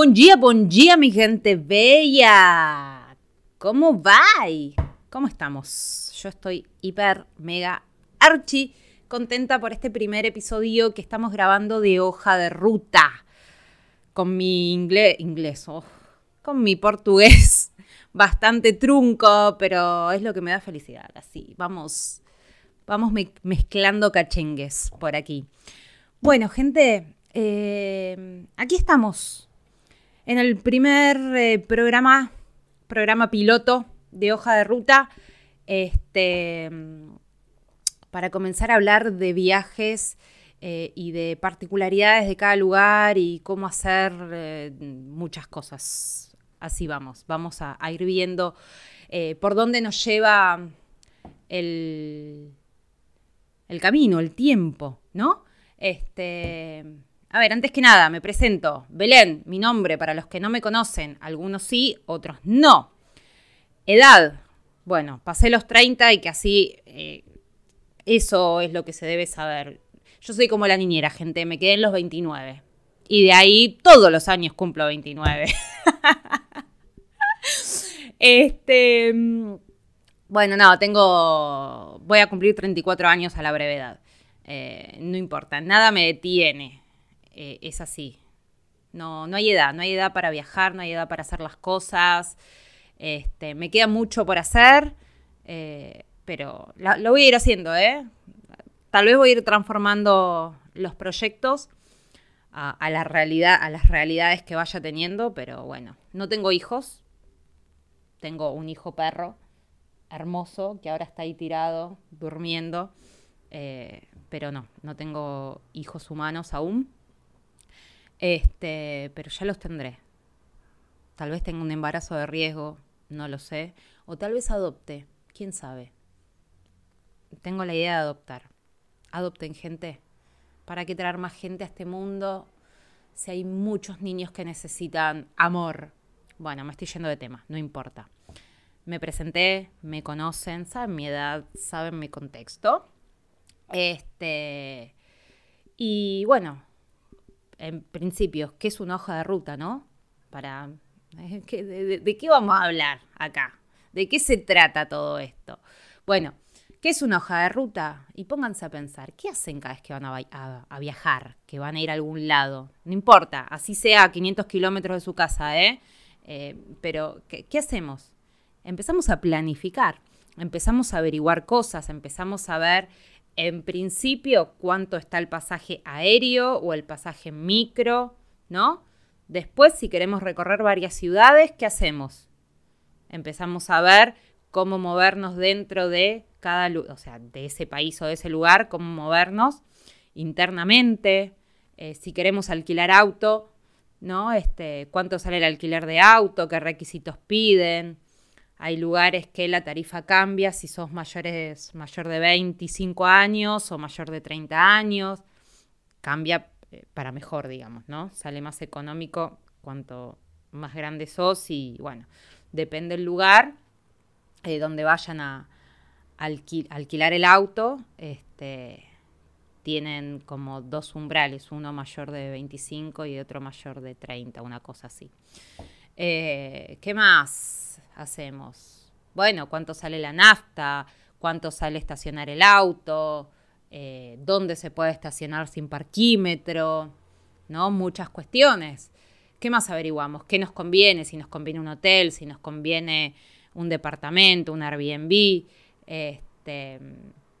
Buen día, buen día, mi gente bella. ¿Cómo va? ¿Cómo estamos? Yo estoy hiper, mega, archi contenta por este primer episodio que estamos grabando de hoja de ruta. Con mi inglés, inglés, oh, con mi portugués bastante trunco, pero es lo que me da felicidad. Así, vamos, vamos mezclando cachengues por aquí. Bueno, gente, eh, aquí estamos en el primer eh, programa, programa piloto de hoja de ruta, este, para comenzar a hablar de viajes eh, y de particularidades de cada lugar y cómo hacer eh, muchas cosas. Así vamos, vamos a, ir viendo por dónde nos lleva el, el camino, el tiempo, ¿no? Este, a ver, antes que nada, me presento. Belén, mi nombre, para los que no me conocen, algunos sí, otros no. Edad, bueno, pasé los 30 y que así eh, eso es lo que se debe saber. Yo soy como la niñera, gente, me quedé en los 29. Y de ahí todos los años cumplo 29. este. Mm, bueno, no, tengo. Voy a cumplir 34 años a la brevedad. Eh, no importa, nada me detiene. Eh, es así. No, no hay edad, no hay edad para viajar, no hay edad para hacer las cosas. Este, me queda mucho por hacer, eh, pero lo voy a ir haciendo, ¿eh? Tal vez voy a ir transformando los proyectos a, la realidad, a las realidades que vaya teniendo, pero bueno, no tengo hijos. Tengo un hijo perro hermoso que ahora está ahí tirado, durmiendo. Eh, pero no, no tengo hijos humanos aún. Este, pero ya los tendré. Tal vez tenga un embarazo de riesgo, no lo sé. O tal vez adopte, quién sabe. Tengo la idea de adoptar. Adopten gente. ¿Para qué traer más gente a este mundo si hay muchos niños que necesitan amor? Bueno, me estoy yendo de tema, no importa. Me presenté, me conocen, saben mi edad, saben mi contexto. Este. Y bueno, en principio, ¿qué es una hoja de ruta, no? Para, eh, de, qué vamos a hablar acá? ¿De qué se trata todo esto? Bueno, ¿qué es una hoja de ruta? Y pónganse a pensar, ¿qué hacen cada vez que van a, viajar? Que van a ir a algún lado. No importa, así sea a 500 kilómetros de su casa, ¿eh? eh pero, ¿qué, ¿qué hacemos? Empezamos a planificar, empezamos a averiguar cosas, empezamos a ver en principio cuánto está el pasaje aéreo o el pasaje micro, ¿no? Después, si queremos recorrer varias ciudades, ¿qué hacemos? Empezamos a ver cómo movernos dentro de cada, o sea, de ese país o de ese lugar, cómo movernos internamente. Eh, si queremos alquilar auto, ¿no? Este, cuánto sale el alquiler de auto, qué requisitos piden. Hay lugares que la tarifa cambia si sos mayores, mayor de 25 años o mayor de 30 años. Cambia eh, para mejor, digamos, ¿no? Sale más económico cuanto más grande sos y bueno, depende del lugar eh, donde vayan a alquilar el auto. Este, tienen como dos umbrales, uno mayor de 25 y otro mayor de 30, una cosa así. Eh, ¿Qué más? Hacemos? Bueno, ¿cuánto sale la nafta? ¿Cuánto sale estacionar el auto? Eh, ¿Dónde se puede estacionar sin parquímetro? ¿No? Muchas cuestiones. ¿Qué más averiguamos? ¿Qué nos conviene? Si nos conviene un hotel, si nos conviene un departamento, un Airbnb, este,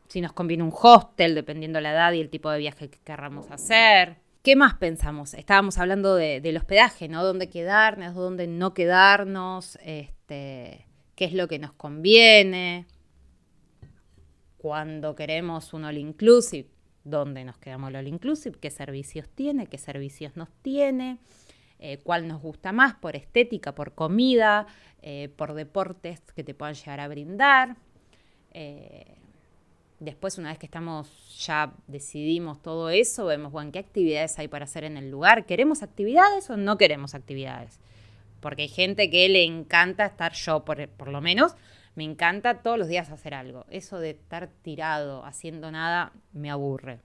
si nos conviene un hostel, dependiendo la edad y el tipo de viaje que querramos hacer. ¿Qué más pensamos? Estábamos hablando del hospedaje, ¿no? ¿Dónde quedarnos? ¿Dónde no quedarnos? Este, ¿Qué es lo que nos conviene? Cuando queremos un all inclusive, ¿dónde nos quedamos el all inclusive? ¿Qué servicios tiene? ¿Qué servicios nos tiene? Eh, ¿Cuál nos gusta más? ¿Por estética? ¿Por comida? Eh, ¿Por deportes que te puedan llegar a brindar? Eh, Después, una vez que estamos, ya decidimos todo eso, vemos, bueno, qué actividades hay para hacer en el lugar. ¿Queremos actividades o no queremos actividades? Porque hay gente que le encanta estar yo, por, lo menos, me encanta todos los días hacer algo. Eso de estar tirado, haciendo nada, me aburre.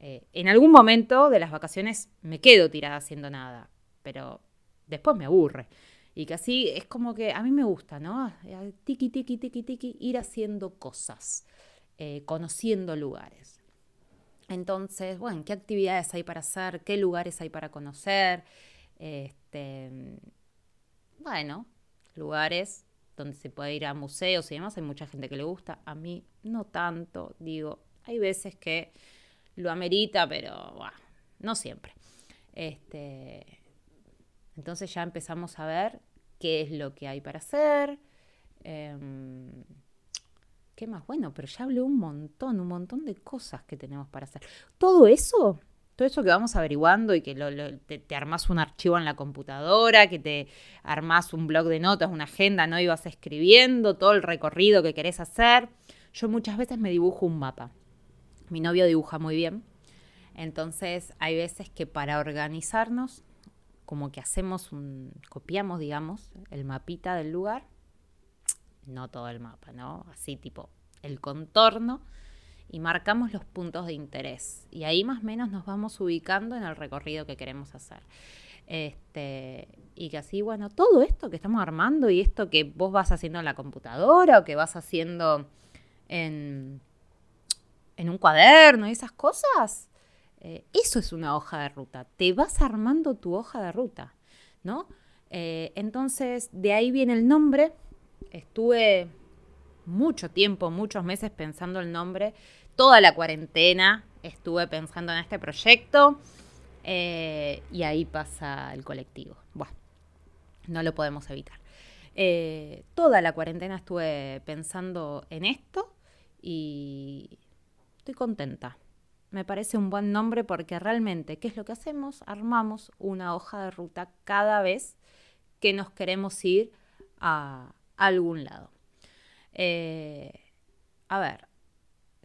Eh, en algún momento de las vacaciones me quedo tirada haciendo nada, pero después me aburre. Y que así es como que a mí me gusta, ¿no? Tiki, tiki, tiki, tiki, ir haciendo cosas, eh, conociendo lugares. Entonces, bueno, ¿qué actividades hay para hacer? ¿Qué lugares hay para conocer? Este, bueno, lugares donde se puede ir a museos y demás. Hay mucha gente que le gusta. A mí no tanto. Digo, hay veces que lo amerita, pero bueno, no siempre. Este, entonces ya empezamos a ver qué es lo que hay para hacer. Em, ¿Qué más? Bueno, pero ya hablé un montón, un montón de cosas que tenemos para hacer. Todo eso, todo eso que vamos averiguando y que te, te, armás un archivo en la computadora, que te armás un blog de notas, una agenda, ¿no? Y vas escribiendo todo el recorrido que querés hacer. Yo muchas veces me dibujo un mapa. Mi novio dibuja muy bien. Entonces hay veces que para organizarnos, como que hacemos un, copiamos, digamos, el mapita del lugar no todo el mapa, ¿no? Así tipo el contorno y marcamos los puntos de interés. Y ahí más o menos nos vamos ubicando en el recorrido que queremos hacer. Este, y que así, bueno, todo esto que estamos armando y esto que vos vas haciendo en la computadora o que vas haciendo en, en un cuaderno y esas cosas, eh, eso es una hoja de ruta. Te vas armando tu hoja de ruta, ¿no? Eh, entonces, de ahí viene el nombre Estuve mucho tiempo, muchos meses pensando el nombre. Toda la cuarentena estuve pensando en este proyecto. Eh, y ahí pasa el colectivo. Bueno, no lo podemos evitar. Eh, toda la cuarentena estuve pensando en esto y estoy contenta. Me parece un buen nombre porque realmente, ¿qué es lo que hacemos? Armamos una hoja de ruta cada vez que nos queremos ir a, algún lado. Eh, a ver,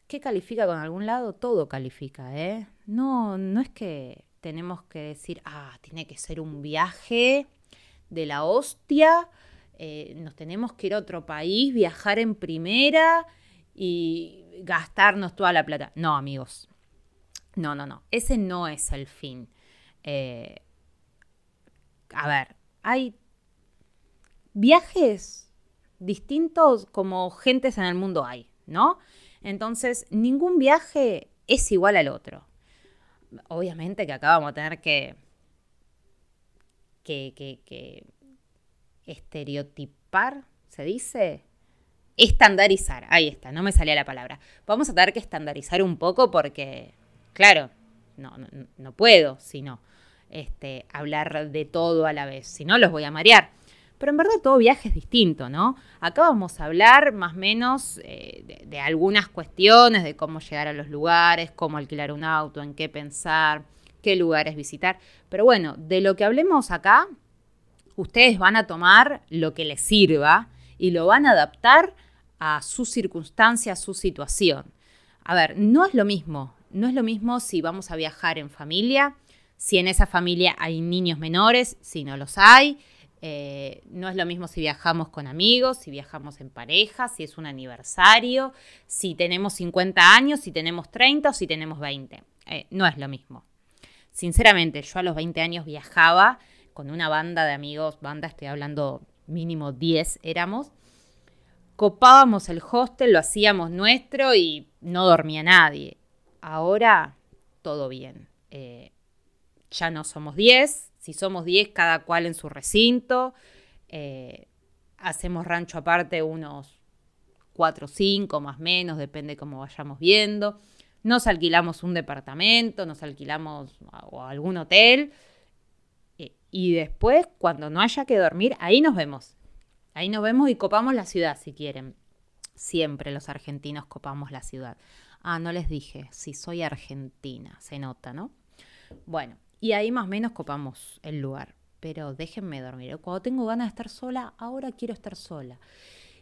¿qué califica con algún lado? Todo califica, ¿eh? No, no es que tenemos que decir, ah, tiene que ser un viaje de la hostia, eh, nos tenemos que ir a otro país, viajar en primera y gastarnos toda la plata. No, amigos. No, no, no. Ese no es el fin. Eh, a ver, hay viajes distintos como gentes en el mundo hay, ¿no? Entonces, ningún viaje es igual al otro. Obviamente que acá vamos a tener que, que, que, estereotipar, ¿se dice? Estandarizar, ahí está, no me salía la palabra. Vamos a tener que estandarizar un poco porque, claro, no, no, no puedo, sino este, hablar de todo a la vez, si no los voy a marear. Pero en verdad todo viaje es distinto, ¿no? Acá vamos a hablar más o menos eh, de, algunas cuestiones, de cómo llegar a los lugares, cómo alquilar un auto, en qué pensar, qué lugares visitar. Pero bueno, de lo que hablemos acá, ustedes van a tomar lo que les sirva y lo van a adaptar a su circunstancia, a su situación. A ver, no es lo mismo, no es lo mismo si vamos a viajar en familia, si en esa familia hay niños menores, si no los hay, eh, no es lo mismo si viajamos con amigos, si viajamos en pareja, si es un aniversario, si tenemos 50 años, si tenemos 30 o si tenemos 20. Eh, no es lo mismo. Sinceramente, yo a los 20 años viajaba con una banda de amigos, banda, estoy hablando mínimo 10 éramos. Copábamos el hostel, lo hacíamos nuestro y no dormía nadie. Ahora, todo bien. Eh, ya no somos 10, si somos 10, cada cual en su recinto. Eh, hacemos rancho aparte unos 4 o 5 más menos, depende cómo vayamos viendo. Nos alquilamos un departamento, nos alquilamos o algún hotel. Eh, y después, cuando no haya que dormir, ahí nos vemos. Ahí nos vemos y copamos la ciudad si quieren. Siempre los argentinos copamos la ciudad. Ah, no les dije, si soy argentina, se nota, ¿no? Bueno, y ahí más o menos copamos el lugar. Pero déjenme dormir. Cuando tengo ganas de estar sola, ahora quiero estar sola.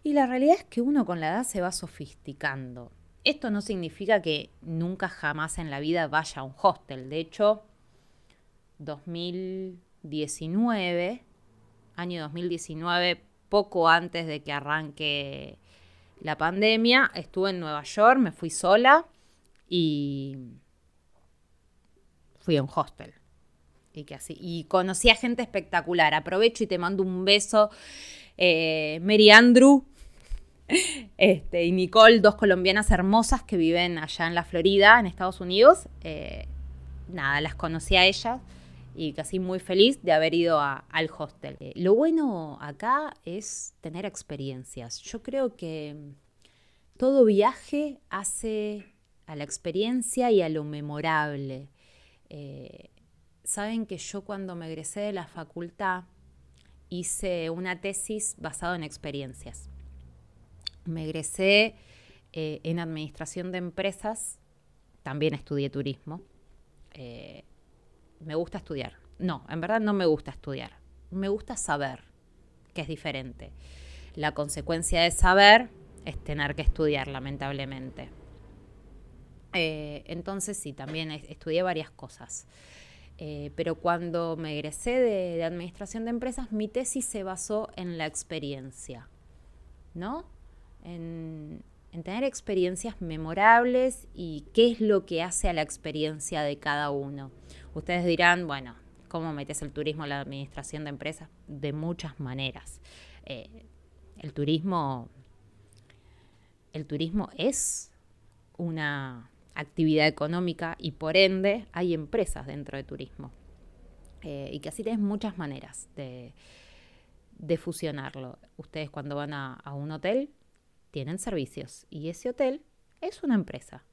Y la realidad es que uno con la edad se va sofisticando. Esto no significa que nunca jamás en la vida vaya a un hostel. De hecho, 2019, año 2019, poco antes de que arranque la pandemia, estuve en Nueva York, me fui sola y fui a un hostel Y que conocí a gente espectacular. Aprovecho y te mando un beso. Eh, Mary Andrew este, y Nicole, dos colombianas hermosas que viven allá en la Florida, en Estados Unidos. Eh, nada, las conocí a ellas y casi muy feliz de haber ido al hostel. Eh, lo bueno acá es tener experiencias. Yo creo que todo viaje hace a la experiencia y a lo memorable. Saben que yo cuando me egresé de la facultad hice una tesis basada en experiencias. Me egresé eh, en administración de empresas, también estudié turismo me gusta estudiar. No, en verdad no me gusta estudiar. Me gusta saber, que es diferente. La consecuencia de saber es tener que estudiar, lamentablemente. Eh, entonces sí, también estudié varias cosas. Eh, pero cuando me egresé de, administración de empresas, mi tesis se basó en la experiencia, ¿no? En, en tener experiencias memorables y qué es lo que hace a la experiencia de cada uno. Ustedes dirán, bueno, ¿cómo metes el turismo en la administración de empresas? De muchas maneras. Eh, el turismo, el turismo es una actividad económica y por ende hay empresas dentro de turismo. Eh, y que así tienes muchas maneras de, fusionarlo. Ustedes cuando van a un hotel tienen servicios y ese hotel es una empresa.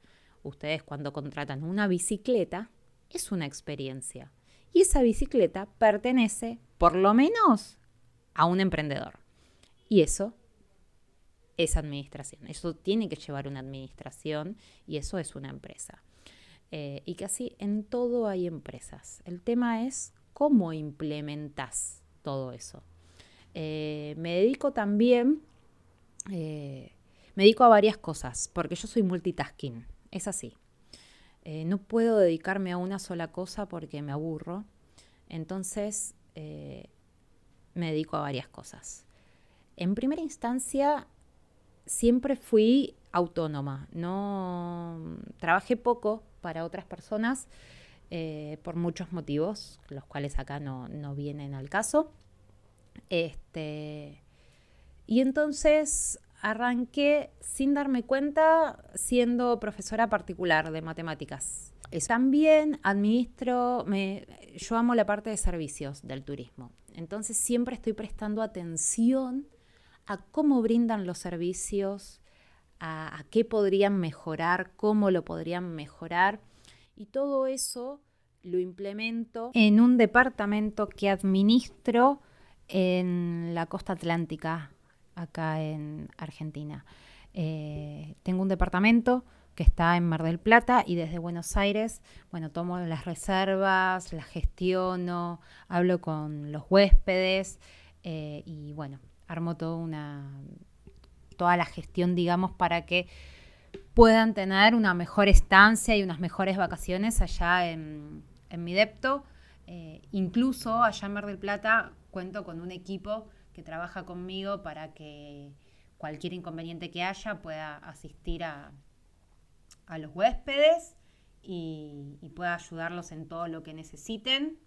Ustedes cuando contratan una bicicleta es una experiencia y esa bicicleta pertenece por lo menos a un emprendedor. Y eso es administración. Eso tiene que llevar una administración y eso es una empresa. Eh, y así en todo hay empresas. El tema es cómo implementas todo eso. Eh, me dedico también, eh, me dedico a varias cosas, porque yo soy multitasking, es así. Eh, no puedo dedicarme a una sola cosa porque me aburro. Entonces me dedico a varias cosas. En primera instancia, siempre fui autónoma. No trabajé poco para otras personas eh, por muchos motivos, los cuales acá no, no vienen al caso. Este, y entonces arranqué sin darme cuenta siendo profesora particular de matemáticas. También administro, me, yo amo la parte de servicios del turismo, entonces siempre estoy prestando atención a cómo brindan los servicios, a, qué podrían mejorar, cómo lo podrían mejorar y todo eso lo implemento en un departamento que administro en la costa atlántica acá en Argentina. Eh, tengo un departamento que está en Mar del Plata y desde Buenos Aires, bueno, tomo las reservas, las gestiono, hablo con los huéspedes eh, y bueno, toda una toda la gestión, digamos, para que puedan tener una mejor estancia y unas mejores vacaciones allá en, mi depto. Eh, incluso allá en Mar del Plata cuento con un equipo que trabaja conmigo para que cualquier inconveniente que haya pueda asistir a, los huéspedes y, pueda ayudarlos en todo lo que necesiten.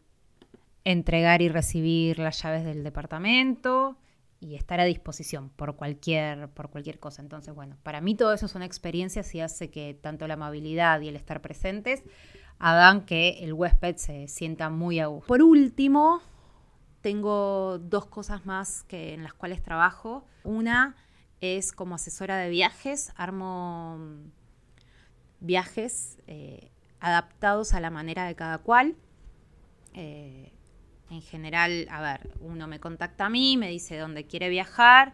Entregar y recibir las llaves del departamento y estar a disposición por cualquier, por cualquier cosa. Entonces, bueno, para mí todo eso son experiencias y hace que tanto la amabilidad y el estar presentes hagan que el huésped se sienta muy a gusto. Por último, tengo dos cosas más que, en las cuales trabajo. Una es como asesora de viajes, armo mm, viajes eh, adaptados a la manera de cada cual. Eh, en general, a ver, uno me contacta a mí, me dice dónde quiere viajar,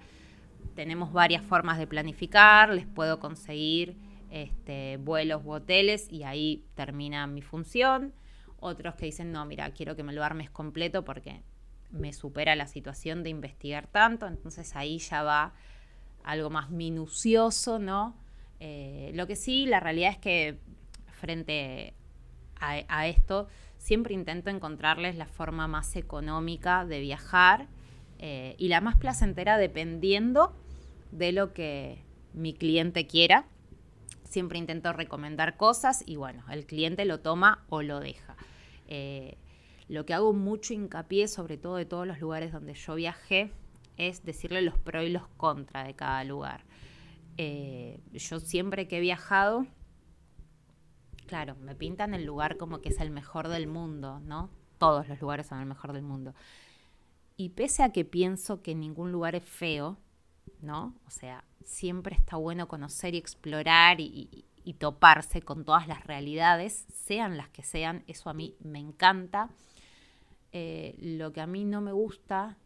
tenemos varias formas de planificar, les puedo conseguir este, vuelos u hoteles y ahí termina mi función. Otros que dicen, no, mira, quiero que me lo armes completo porque me supera la situación de investigar tanto, entonces ahí ya va algo más minucioso, ¿no? Eh, lo que sí, la realidad es que frente a, esto, siempre intento encontrarles la forma más económica de viajar eh, y la más placentera dependiendo de lo que mi cliente quiera. Siempre intento recomendar cosas y bueno, el cliente lo toma o lo deja. Eh, lo que hago mucho hincapié, sobre todo de todos los lugares donde yo viajé, es decirle los pros y los contras de cada lugar. Eh, yo siempre que he viajado, claro, me pintan el lugar como que es el mejor del mundo, ¿no? Todos los lugares son el mejor del mundo. Y pese a que pienso que ningún lugar es feo, ¿no? O sea, siempre está bueno conocer y explorar y, toparse con todas las realidades, sean las que sean, eso a mí me encanta. Eh, lo que a mí no me gusta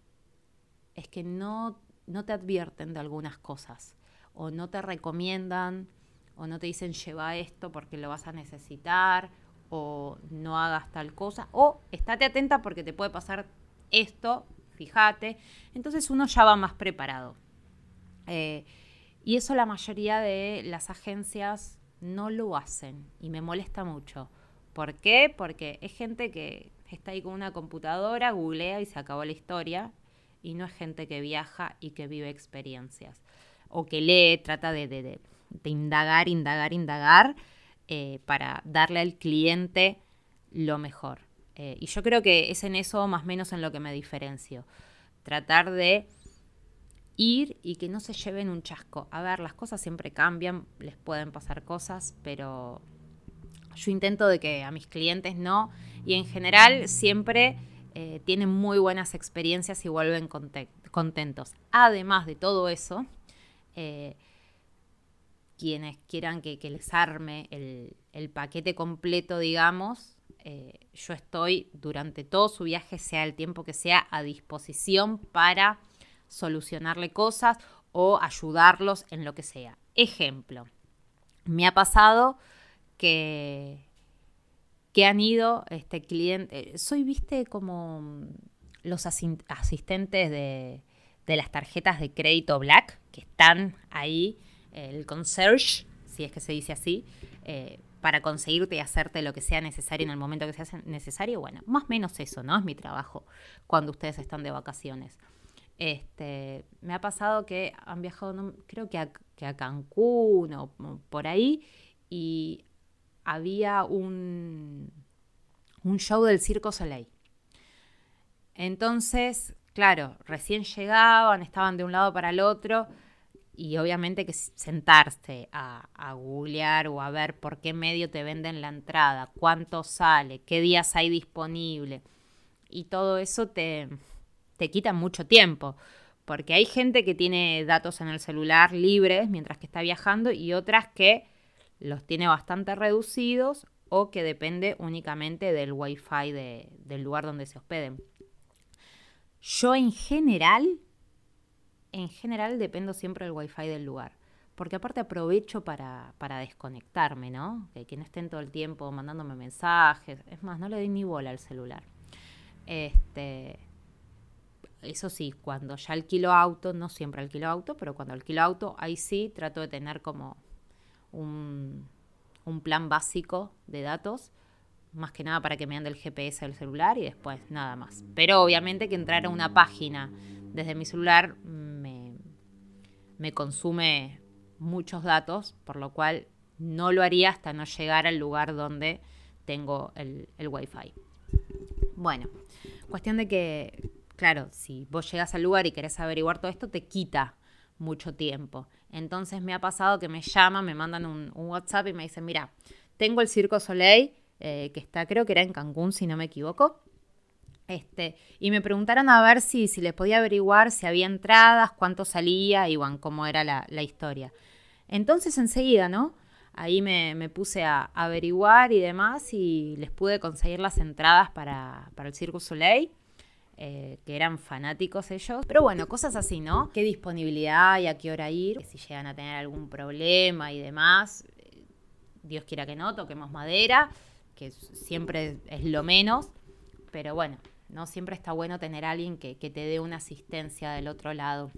es que no, no te advierten de algunas cosas o no te recomiendan o no te dicen lleva esto porque lo vas a necesitar o no hagas tal cosa o estate atenta porque te puede pasar esto, fíjate. Entonces uno ya va más preparado. Eh, y eso la mayoría de las agencias no lo hacen y me molesta mucho. ¿Por qué? Porque es gente que está ahí con una computadora, googlea y se acabó la historia y no es gente que viaja y que vive experiencias o que lee, trata de, de, indagar, indagar, indagar eh, para darle al cliente lo mejor. Eh, y yo creo que es en eso más o menos en lo que me diferencio. Tratar de ir y que no se lleven un chasco. A ver, las cosas siempre cambian, les pueden pasar cosas, pero yo intento de que a mis clientes no. Y en general siempre eh, tienen muy buenas experiencias y vuelven contentos. Además de todo eso, quienes quieran que, les arme el, paquete completo, digamos, eh, yo estoy durante todo su viaje, sea el tiempo que sea, a disposición para solucionarle cosas o ayudarlos en lo que sea. Ejemplo, me ha pasado que que han ido este cliente. Soy, viste, como los asistentes de, las tarjetas de crédito Black, que están ahí, el concierge, si es que se dice así, eh, para conseguirte y hacerte lo que sea necesario en el momento que sea necesario. Bueno, más o menos eso, ¿no? Es mi trabajo cuando ustedes están de vacaciones. Este, me ha pasado que han viajado, creo que a, que a Cancún o por ahí, y había un, un show del Circo Soleil. Entonces, claro, recién llegaban, estaban de un lado para el otro y obviamente que sentarse a, a, googlear o a ver por qué medio te venden la entrada, cuánto sale, qué días hay disponible y todo eso te, te quita mucho tiempo. Porque hay gente que tiene datos en el celular libres mientras que está viajando y otras que los tiene bastante reducidos o que depende únicamente del wifi de, del lugar donde se hospeden. Yo en general, en general dependo siempre del wifi del lugar. Porque aparte aprovecho para, para desconectarme, ¿no? Que, que no estén todo el tiempo mandándome mensajes. Es más, no le doy ni bola al celular. Este, eso sí, cuando ya alquilo auto, no siempre alquilo auto, pero cuando alquilo auto, ahí sí trato de tener como un, plan básico de datos, más que nada para que me ande el GPS del celular y después nada más. Pero obviamente que entrar a una página desde mi celular me, consume muchos datos, por lo cual no lo haría hasta no llegar al lugar donde tengo el, el wifi. Bueno, cuestión de que, claro, si vos llegas al lugar y querés averiguar todo esto, te quita mucho tiempo. Entonces me ha pasado que me llaman, me mandan un, WhatsApp y me dicen, mira, tengo el Circo Soleil, eh, que está, creo que era en Cancún, si no me equivoco. Este, y me preguntaron a ver si, si les podía averiguar si había entradas, cuánto salía y bueno, cómo era la, historia. Entonces enseguida, ¿no? Ahí me, puse a, averiguar y demás y les pude conseguir las entradas para, para el Circo Soleil. Eh, que eran fanáticos ellos. Pero bueno, cosas así, ¿no? ¿Qué disponibilidad hay, a qué hora ir? Si llegan a tener algún problema y demás, eh, Dios quiera que no, toquemos madera, que siempre es lo menos. Pero bueno, ¿no? Siempre está bueno tener a alguien que, te dé una asistencia del otro lado.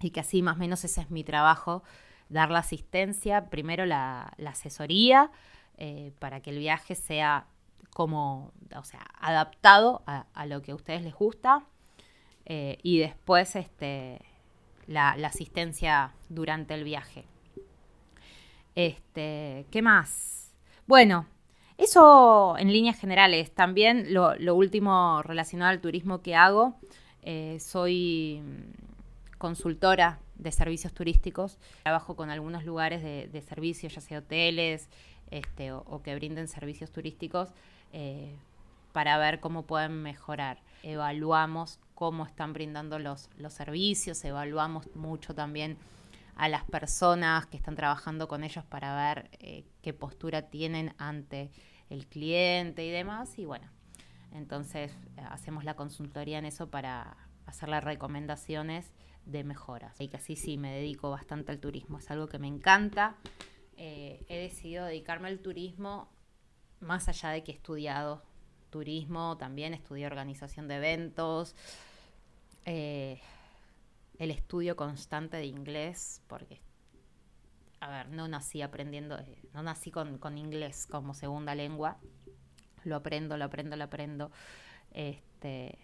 Y que así más o menos ese es mi trabajo, dar la asistencia, primero la, asesoría, eh, para que el viaje sea como, o sea, adaptado a, lo que a ustedes les gusta. Eh, y después este, la, asistencia durante el viaje. Este, ¿Qué más? Bueno, Eso en líneas generales. También lo, último relacionado al turismo que hago, eh, soy consultora de servicios turísticos. Trabajo con algunos lugares de, servicios, ya sea hoteles este, o, que brinden servicios turísticos, eh, para ver cómo pueden mejorar. Evaluamos cómo están brindando los, los servicios, evaluamos mucho también a las personas que están trabajando con ellos para ver eh, qué postura tienen ante el cliente y demás. Y bueno, entonces eh, hacemos la consultoría en eso para hacerle recomendaciones de mejoras. Y que así sí me dedico bastante al turismo, es algo que me encanta. Eh, he decidido dedicarme al turismo más allá de que he estudiado turismo, también estudié organización de eventos el estudio constante de inglés, porque, a ver, no nací aprendiendo, eh, no nací con, inglés como segunda lengua, lo aprendo, lo aprendo, lo aprendo. Este,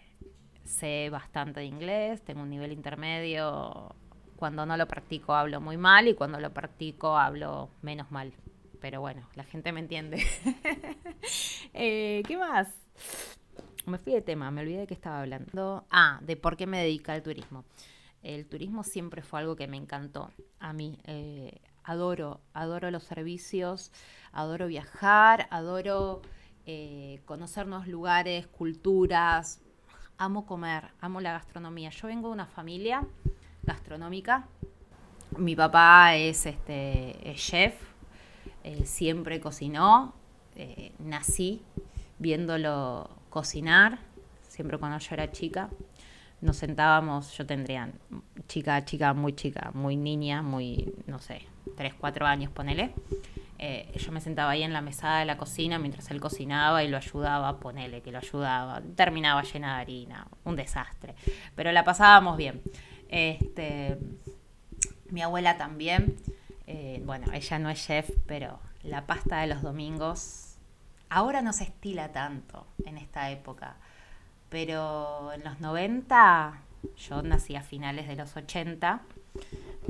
sé bastante de inglés, tengo un nivel intermedio. Cuando no lo practico hablo muy mal y cuando lo practico hablo menos mal. Pero bueno, la gente me entiende. Eh, ¿Qué más? Me fui de tema, me olvidé de qué estaba hablando. Ah, de por qué me dedica al turismo. El turismo siempre fue algo que me encantó a mí. Eh, adoro, adoro los servicios, adoro viajar, adoro eh, conocer lugares, culturas. Amo comer, amo la gastronomía. Yo vengo de una familia gastronómica. Mi papá es, este, chef, siempre cocinó. Eh, nací viéndolo cocinar, siempre cuando yo era chica nos sentábamos, yo tendría chica, chica, muy chica, muy niña, muy, no sé, 3, 4 años, ponele. Eh, yo me sentaba ahí en la mesada de la cocina mientras él cocinaba y lo ayudaba, ponele que lo ayudaba. Terminaba llena de harina, un desastre. Pero la pasábamos bien. Este, mi abuela también, eh, bueno, ella no es chef, pero la pasta de los domingos ahora no se estila tanto en esta época pero en los 90, yo nací a finales de los 80,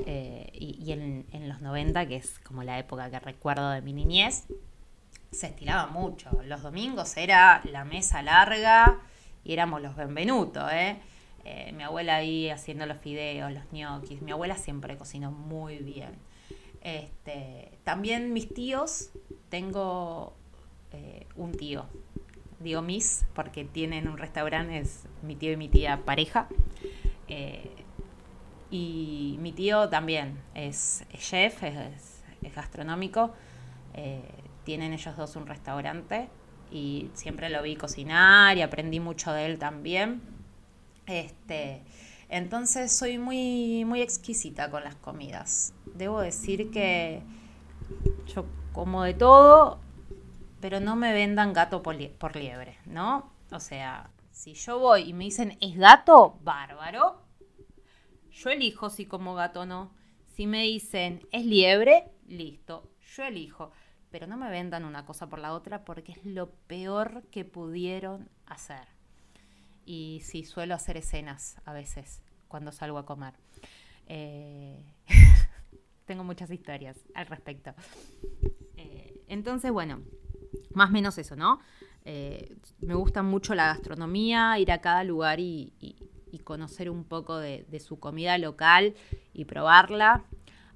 eh, y, en, los 90, que es como la época que recuerdo de mi niñez, se estiraba mucho. Los domingos era la mesa larga y éramos los benvenutos, ¿eh? ¿eh? mi abuela ahí haciendo los fideos, los ñoquis. Mi abuela siempre cocinó muy bien. Este, también mis tíos, tengo un tío digo mis, porque tienen un restaurante, es mi tío y mi tía pareja. Eh, y mi tío también es, chef, es, gastronómico. Eh, tienen ellos dos un restaurante y siempre lo vi cocinar y aprendí mucho de él también. Este, entonces soy muy, muy exquisita con las comidas. Debo decir que yo como de todo, pero no me vendan gato por, liebre, ¿no? O sea, si yo voy y me dicen es gato, bárbaro. Yo elijo si como gato o no. Si me dicen es liebre, listo, yo elijo. Pero no me vendan una cosa por la otra porque es lo peor que pudieron hacer. Y sí, suelo hacer escenas a veces cuando salgo a comer. Eh, tengo muchas historias al respecto. Eh, entonces, bueno, más o menos eso, ¿no? Eh, me gusta mucho la gastronomía, ir a cada lugar y, conocer un poco de, su comida local y probarla.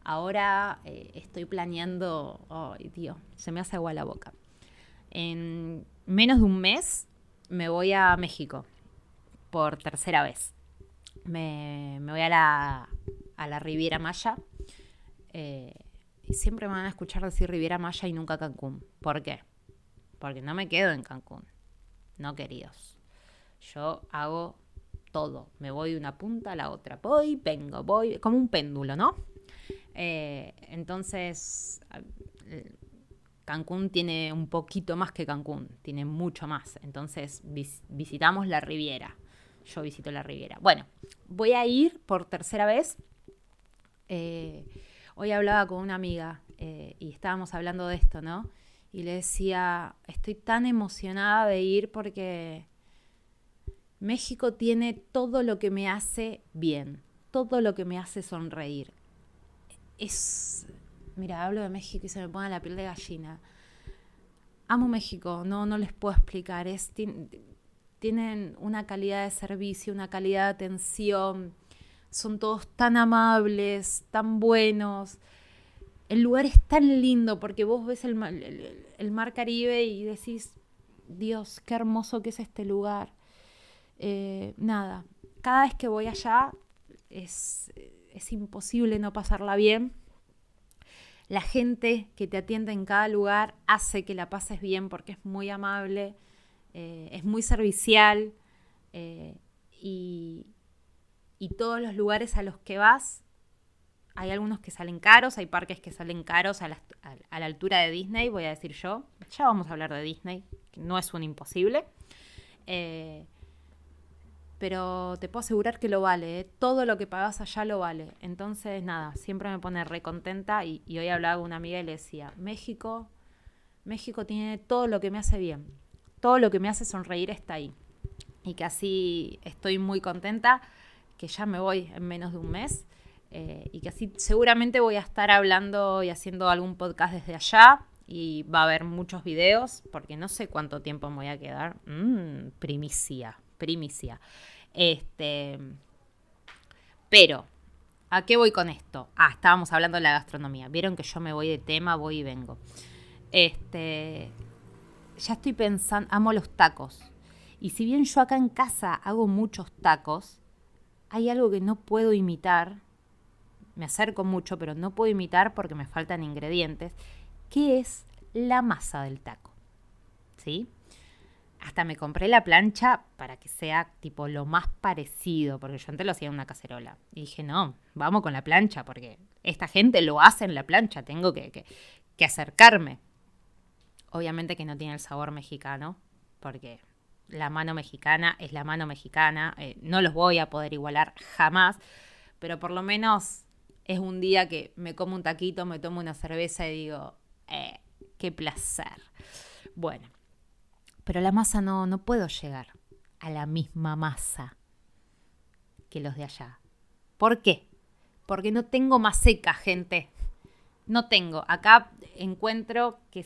Ahora eh, estoy planeando, ay Dios, se me hace agua la boca. En menos de un mes me voy a México por tercera vez. Me, voy a la, a la Riviera Maya. Eh, siempre me van a escuchar decir Riviera Maya y nunca Cancún. ¿Por qué? Porque no me quedo en Cancún. No, queridos. Yo hago todo. Me voy de una punta a la otra. Voy, vengo, voy, como un péndulo, ¿no? Eh, entonces, Cancún tiene un poquito más que Cancún, tiene mucho más. Entonces, visitamos la Riviera. Yo visito la Riviera. Bueno, voy a ir por tercera vez. Eh, hoy hablaba con una amiga eh, y estábamos hablando de esto, ¿no? Y le decía, estoy tan emocionada de ir porque México tiene todo lo que me hace bien, todo lo que me hace sonreír. Es, mira, hablo de México y se me pone la piel de gallina. amo México, no, no les puedo explicar. Es, tienen una calidad de servicio, una calidad de atención, son todos tan amables, tan buenos. El lugar es tan lindo porque vos ves el, mar Caribe y decís, Dios, qué hermoso que es este lugar. Eh, nada, cada vez que voy allá es, es imposible no pasarla bien. La gente que te atiende en cada lugar hace que la pases bien porque es muy amable, eh, es muy servicial eh, y, todos los lugares a los que vas, hay algunos que salen caros, hay parques que salen caros a la, altura de Disney, voy a decir yo. Ya vamos a hablar de Disney, que no es un imposible. Eh, pero te puedo asegurar que lo vale, ¿eh? todo lo que pagas allá lo vale. Entonces, nada, siempre me pone recontenta y, y hoy hablaba con una amiga y le decía, México, México tiene todo lo que me hace bien, todo lo que me hace sonreír está ahí. Y que así estoy muy contenta, que ya me voy en menos de un mes. Eh, y que así seguramente voy a estar hablando y haciendo algún podcast desde allá y va a haber muchos videos porque no sé cuánto tiempo me voy a quedar. Mm, primicia, primicia. Este, pero, ¿a qué voy con esto? Ah, estábamos hablando de la gastronomía. Vieron que yo me voy de tema, voy y vengo. Este, ya estoy pensando, amo los tacos. Y si bien yo acá en casa hago muchos tacos, hay algo que no puedo imitar. Me acerco mucho, pero no puedo imitar porque me faltan ingredientes, que es la masa del taco. ¿Sí? Hasta me compré la plancha para que sea tipo lo más parecido, porque yo antes lo hacía en una cacerola. Y dije, no, vamos con la plancha, porque esta gente lo hace en la plancha, tengo que, que, acercarme. Obviamente que no tiene el sabor mexicano, porque la mano mexicana es la mano mexicana, eh, no los voy a poder igualar jamás, pero por lo menos es un día que me como un taquito, me tomo una cerveza y digo, eh, qué placer. Bueno, pero la masa no, no puedo llegar a la misma masa que los de allá. ¿Por qué? Porque no tengo más seca, gente. No tengo. Acá encuentro que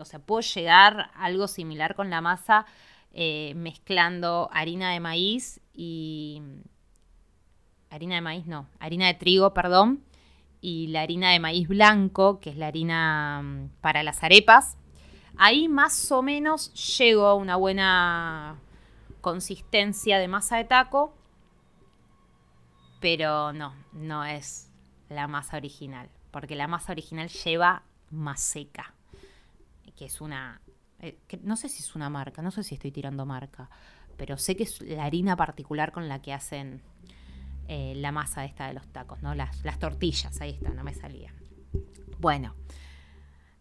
o sea, puedo llegar a algo similar con la masa eh, mezclando harina de maíz y harina de maíz no, harina de trigo, perdón, y la harina de maíz blanco, que es la harina mm, para las arepas, Ahí más o menos llego a una buena consistencia de masa de taco, pero no, no es la masa original, porque la masa original lleva maseca, que es una, eh, no sé si es una marca, no sé si estoy tirando marca, pero sé que es la harina particular con la que hacen eh, la masa esta de los tacos, ¿no? Las, las tortillas, ahí está, no me salía. Bueno,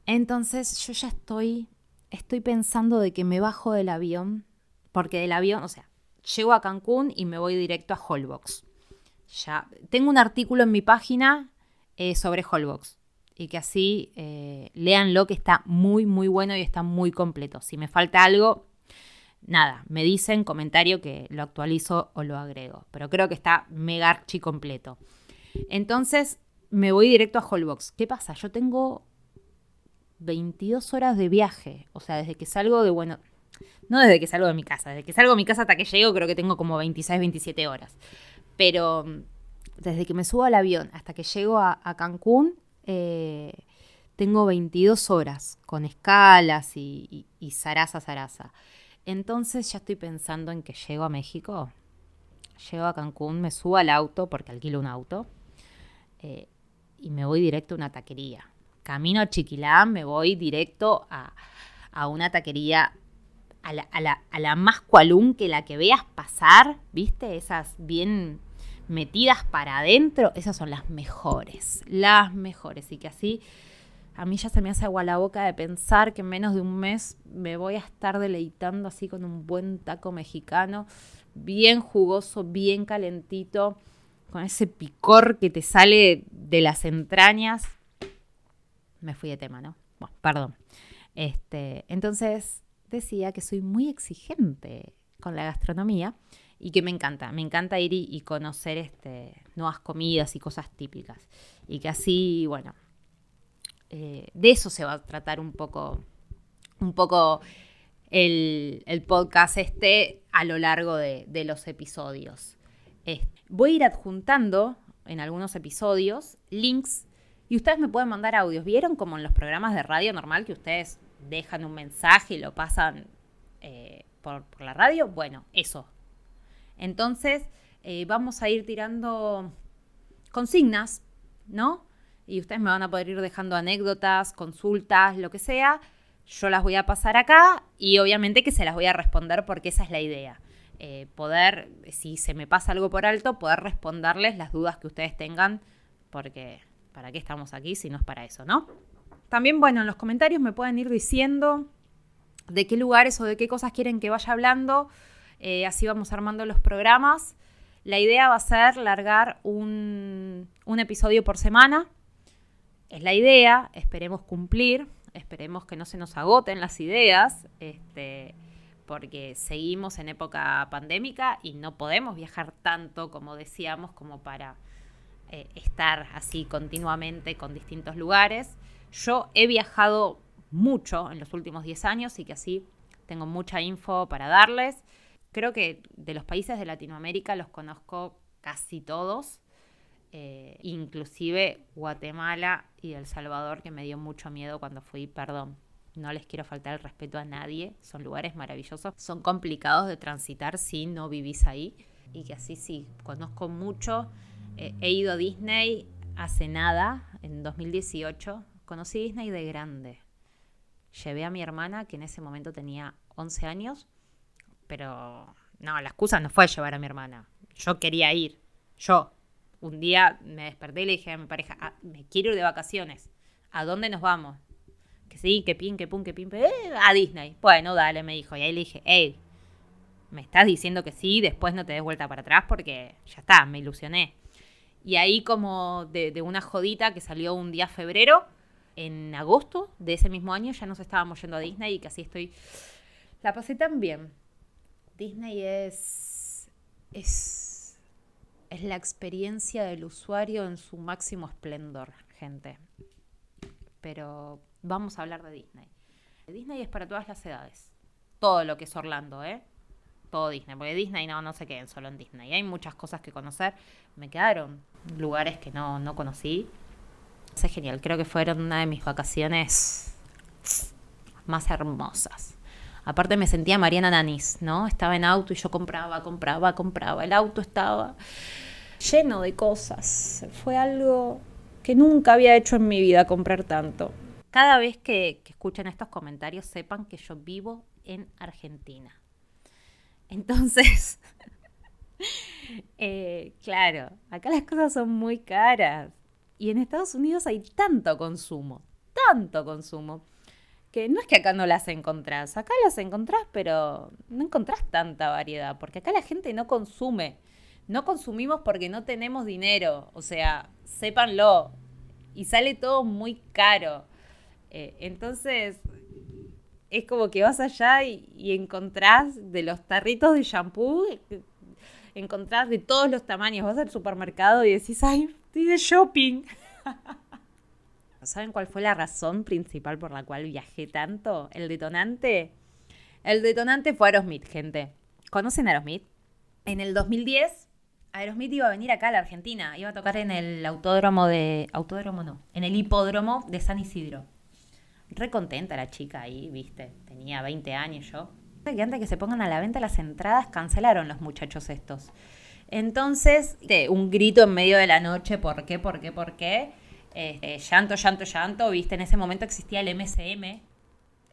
entonces yo ya estoy, estoy pensando de que me bajo del avión, porque del avión, o sea, llego a Cancún y me voy directo a Holbox. Ya tengo un artículo en mi página eh, sobre Holbox y que así eh, leanlo que está muy muy bueno y está muy completo. Si me falta algo, nada, me dicen comentario que lo actualizo o lo agrego, pero creo que está mega archi completo. Entonces me voy directo a Holbox. ¿Qué pasa? Yo tengo 22 horas de viaje. O sea, desde que salgo de, bueno, no desde que salgo de mi casa, desde que salgo de mi casa hasta que llego creo que tengo como 26, 27 horas. Pero mm, desde que me subo al avión hasta que llego a, Cancún, eh, tengo 22 horas con escalas y, y, zaraza, zaraza. Entonces ya estoy pensando en que llego a México, llego a Cancún, me subo al auto, porque alquilo un auto, eh, y me voy directo a una taquería camino a Chiquilán, me voy directo a, una taquería, a la, más cualún que la que veas pasar, ¿viste? Esas bien metidas para adentro, esas son las mejores, las mejores. Y que así a mí ya se me hace agua la boca de pensar que en menos de un mes me voy a estar deleitando así con un buen taco mexicano, bien jugoso, bien calentito, con ese picor que te sale de las entrañas me fui de tema, ¿no? Bueno, perdón. Este, entonces decía que soy muy exigente con la gastronomía y que me encanta, me encanta ir y, conocer este, nuevas comidas y cosas típicas. Y que así, bueno, eh, de eso se va a tratar un poco un poco el, podcast este a lo largo de, los episodios. voy a ir adjuntando en algunos episodios links y ustedes me pueden mandar audios. ¿Vieron como en los programas de radio normal que ustedes dejan un mensaje y lo pasan eh, por, la radio? Bueno, eso. Entonces, eh, vamos a ir tirando consignas, ¿no? Y ustedes me van a poder ir dejando anécdotas, consultas, lo que sea. Yo las voy a pasar acá y obviamente que se las voy a responder porque esa es la idea. Eh, poder, si se me pasa algo por alto, poder responderles las dudas que ustedes tengan, porque ¿para qué estamos aquí si no es para eso, no? También, bueno, en los comentarios me pueden ir diciendo de qué lugares o de qué cosas quieren que vaya hablando, eh, así vamos armando los programas. La idea va a ser largar un, un episodio por semana. Es la idea, esperemos cumplir, esperemos que no se nos agoten las ideas. Este, porque seguimos en época pandémica y no podemos viajar tanto como decíamos como para eh, estar así continuamente con distintos lugares. Yo he viajado mucho en los últimos 10 años y que así tengo mucha info para darles. Creo que de los países de Latinoamérica los conozco casi todos, eh, inclusive Guatemala y El Salvador, que me dio mucho miedo cuando fui, perdón, no les quiero faltar el respeto a nadie, son lugares maravillosos, son complicados de transitar si no vivís ahí y que así sí, conozco mucho. Eh, he ido a Disney hace nada, en 2018, conocí Disney de grande. Llevé a mi hermana, que en ese momento tenía 11 años, pero no, la excusa no fue llevar a mi hermana. Yo quería ir, yo. Un día me desperté y le dije a mi pareja, ah, me quiero ir de vacaciones. ¿A dónde nos vamos? que sí, que pin, que pum, que pin, eh, a Disney. Bueno, dale, me dijo. Y ahí le dije, hey, me estás diciendo que sí, después no te des vuelta para atrás porque ya está, me ilusioné. Y ahí como de, una jodita que salió un día febrero, en agosto de ese mismo año ya nos estábamos yendo a Disney y que así estoy... La pasé tan bien. Disney es... es... es la experiencia del usuario en su máximo esplendor, gente. Pero vamos a hablar de Disney. Disney es para todas las edades. Todo lo que es Orlando, ¿eh? Todo Disney. Porque Disney no, no se queden solo en Disney. Hay muchas cosas que conocer. Me quedaron lugares que no, no conocí. Es genial. Creo que fueron una de mis vacaciones más hermosas. Aparte me sentía Mariana Nanis, ¿no? Estaba en auto y yo compraba, compraba, compraba. El auto estaba lleno de cosas. Fue algo que nunca había hecho en mi vida, comprar tanto. Cada vez que, escuchen estos comentarios, sepan que yo vivo en Argentina. Entonces, eh, claro, acá las cosas son muy caras. Y en Estados Unidos hay tanto consumo, tanto consumo, que no es que acá no las encontrás. Acá las encontrás, pero no encontrás tanta variedad, porque acá la gente no consume. No consumimos porque no tenemos dinero. O sea, sépanlo. Y sale todo muy caro. Eh, entonces, es como que vas allá y, encontrás de los tarritos de shampoo, encontrás de todos los tamaños. Vas al supermercado y decís, ay, estoy de shopping. ¿Saben cuál fue la razón principal por la cual viajé tanto? El detonante. El detonante fue Aerosmith, gente. ¿Conocen Aerosmith? En el 2010, Aerosmith iba a venir acá a la Argentina. Iba a tocar en el autódromo de. Autódromo no. En el hipódromo de San Isidro re contenta la chica ahí, viste, tenía 20 años yo. Que antes que se pongan a la venta las entradas, cancelaron los muchachos estos. Entonces, un grito en medio de la noche, ¿por qué, por qué, por qué? Este, llanto, llanto, llanto, viste, en ese momento existía el MCM,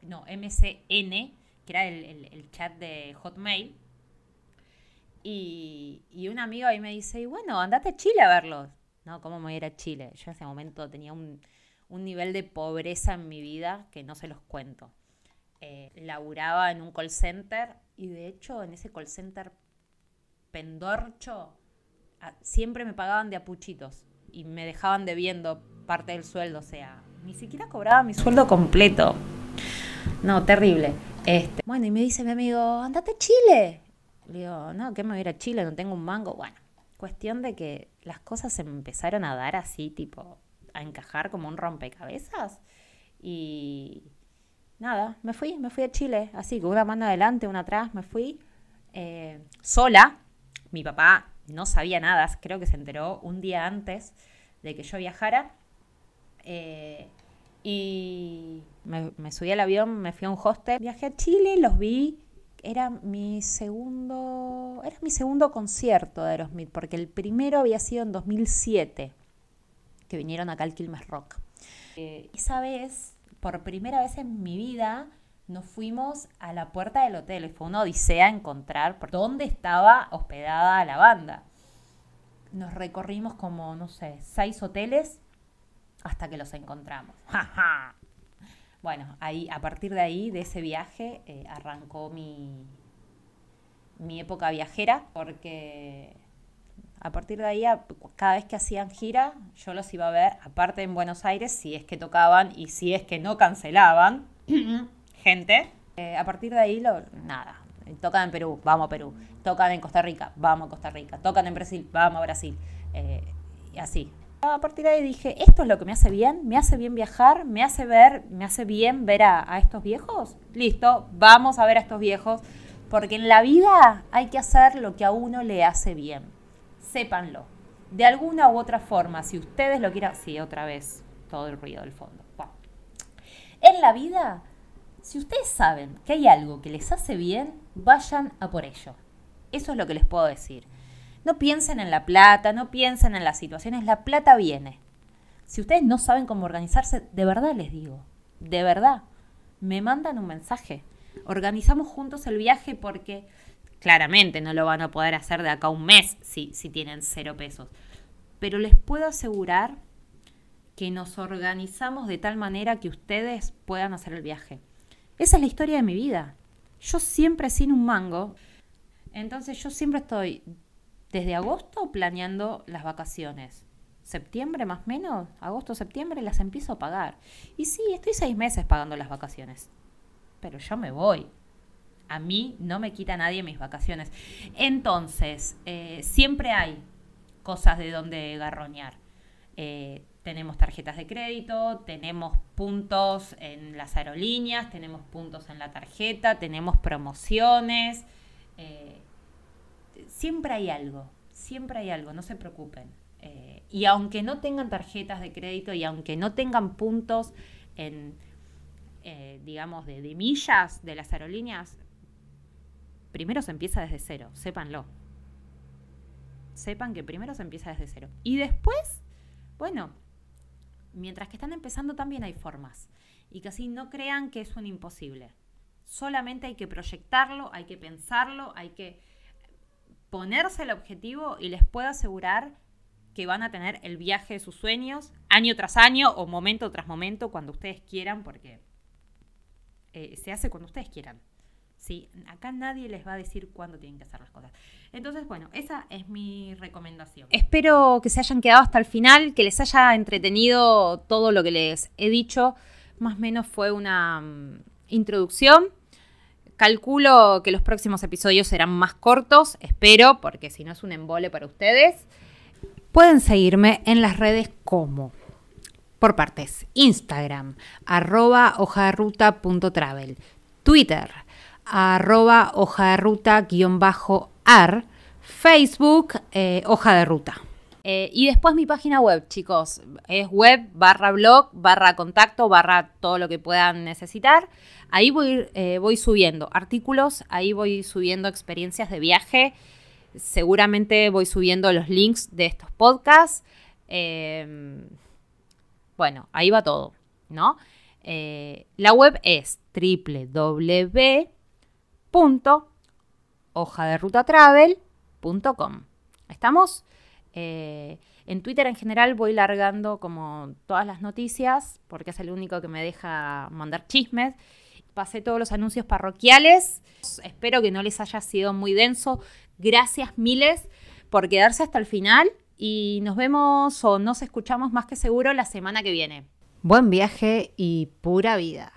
no, MCN, que era el, chat de Hotmail. Y, y un amigo ahí me dice, y bueno, andate a Chile a verlos. No, ¿cómo me voy a ir a Chile? Yo en ese momento tenía un, un nivel de pobreza en mi vida que no se los cuento. Eh, en un call center y de hecho en ese call center pendorcho siempre me pagaban de apuchitos y me dejaban debiendo parte del sueldo, o sea, ni siquiera cobraba mi sueldo completo. No, terrible. Este, bueno, y me dice mi amigo, andate a Chile. Le digo, no, ¿qué me voy a ir a Chile? No tengo un mango. Bueno, cuestión de que las cosas se empezaron a dar así, tipo, a encajar como un rompecabezas. Y, nada, me fui, me fui a Chile, así, con una mano adelante, una atrás, me fui eh, sola. Mi papá no sabía nada, creo que se enteró un día antes de que yo viajara. Eh, y me, subí al avión, me fui a un hostel, viajé a Chile, los vi. Era mi segundo, era mi segundo concierto de Aerosmith, porque el primero había sido en 2007, que vinieron acá al Quilmes Rock. Eh, esa vez, por primera vez en mi vida, nos fuimos a la puerta del hotel y fue una odisea encontrar dónde estaba hospedada la banda. Nos recorrimos como, no sé, seis hoteles hasta que los encontramos. bueno, ahí, a partir de ahí, de ese viaje, eh, arrancó mi, mi época viajera, porque a partir de ahí, cada vez que hacían gira, yo los iba a ver, aparte en Buenos Aires, si es que tocaban y si es que no cancelaban, gente. Eh, a partir de ahí, lo, nada, tocan en Perú, vamos a Perú. Tocan en Costa Rica, vamos a Costa Rica. Tocan en Brasil, vamos a Brasil. Eh, y así. A partir de ahí dije, esto es lo que me hace bien, me hace bien viajar, me hace ver, me hace bien ver a, estos viejos. Listo, vamos a ver a estos viejos, porque en la vida hay que hacer lo que a uno le hace bien. Sépanlo. De alguna u otra forma, si ustedes lo quieran, sí, otra vez, todo el ruido del fondo. En la vida, si ustedes saben que hay algo que les hace bien, vayan a por ello. Eso es lo que les puedo decir. No piensen en la plata, no piensen en las situaciones, la plata viene. Si ustedes no saben cómo organizarse, de verdad les digo, de verdad, me mandan un mensaje. Organizamos juntos el viaje porque claramente no lo van a poder hacer de acá un mes si, si tienen cero pesos. Pero les puedo asegurar que nos organizamos de tal manera que ustedes puedan hacer el viaje. Esa es la historia de mi vida. Yo siempre sin un mango. Entonces yo siempre estoy desde agosto planeando las vacaciones. Septiembre más o menos, agosto, septiembre las empiezo a pagar. Y sí, estoy seis meses pagando las vacaciones. Pero yo me voy. A mí no me quita nadie mis vacaciones. Entonces, eh, siempre hay cosas de donde garroñar. Eh, tenemos tarjetas de crédito, tenemos puntos en las aerolíneas, tenemos puntos en la tarjeta, tenemos promociones. Eh, siempre hay algo, siempre hay algo, no se preocupen. Eh, y aunque no tengan tarjetas de crédito y aunque no tengan puntos en, eh, digamos, de, de millas de las aerolíneas, primero se empieza desde cero, sépanlo. Sepan que primero se empieza desde cero. Y después, bueno, mientras que están empezando también hay formas. Y que así no crean que es un imposible. Solamente hay que proyectarlo, hay que pensarlo, hay que ponerse el objetivo y les puedo asegurar que van a tener el viaje de sus sueños año tras año o momento tras momento cuando ustedes quieran, porque eh, se hace cuando ustedes quieran. ¿sí? Acá nadie les va a decir cuándo tienen que hacer las cosas. Entonces, bueno, esa es mi recomendación. Espero que se hayan quedado hasta el final, que les haya entretenido todo lo que les he dicho. Más o menos fue una mm, introducción Calculo que los próximos episodios serán más cortos, espero, porque si no es un embole para ustedes. Pueden seguirme en las redes como, por partes, Instagram, arroba hojaderuta.travel, Twitter, arroba hojaderuta-ar, Facebook, eh, hoja de ruta. Eh, y después mi página web, chicos, es web barra blog, barra contacto, barra todo lo que puedan necesitar. Ahí voy, eh, voy subiendo artículos, ahí voy subiendo experiencias de viaje, seguramente voy subiendo los links de estos podcasts. Em, bueno, ahí va todo, ¿no? La web es www.hojaderutatravel.com. ¿Estamos? Eh, en Twitter en general voy largando como todas las noticias, porque es el único que me deja mandar chismes. Pasé todos los anuncios parroquiales. Espero que no les haya sido muy denso. Gracias miles por quedarse hasta el final y nos vemos o nos escuchamos más que seguro la semana que viene. Buen viaje y pura vida.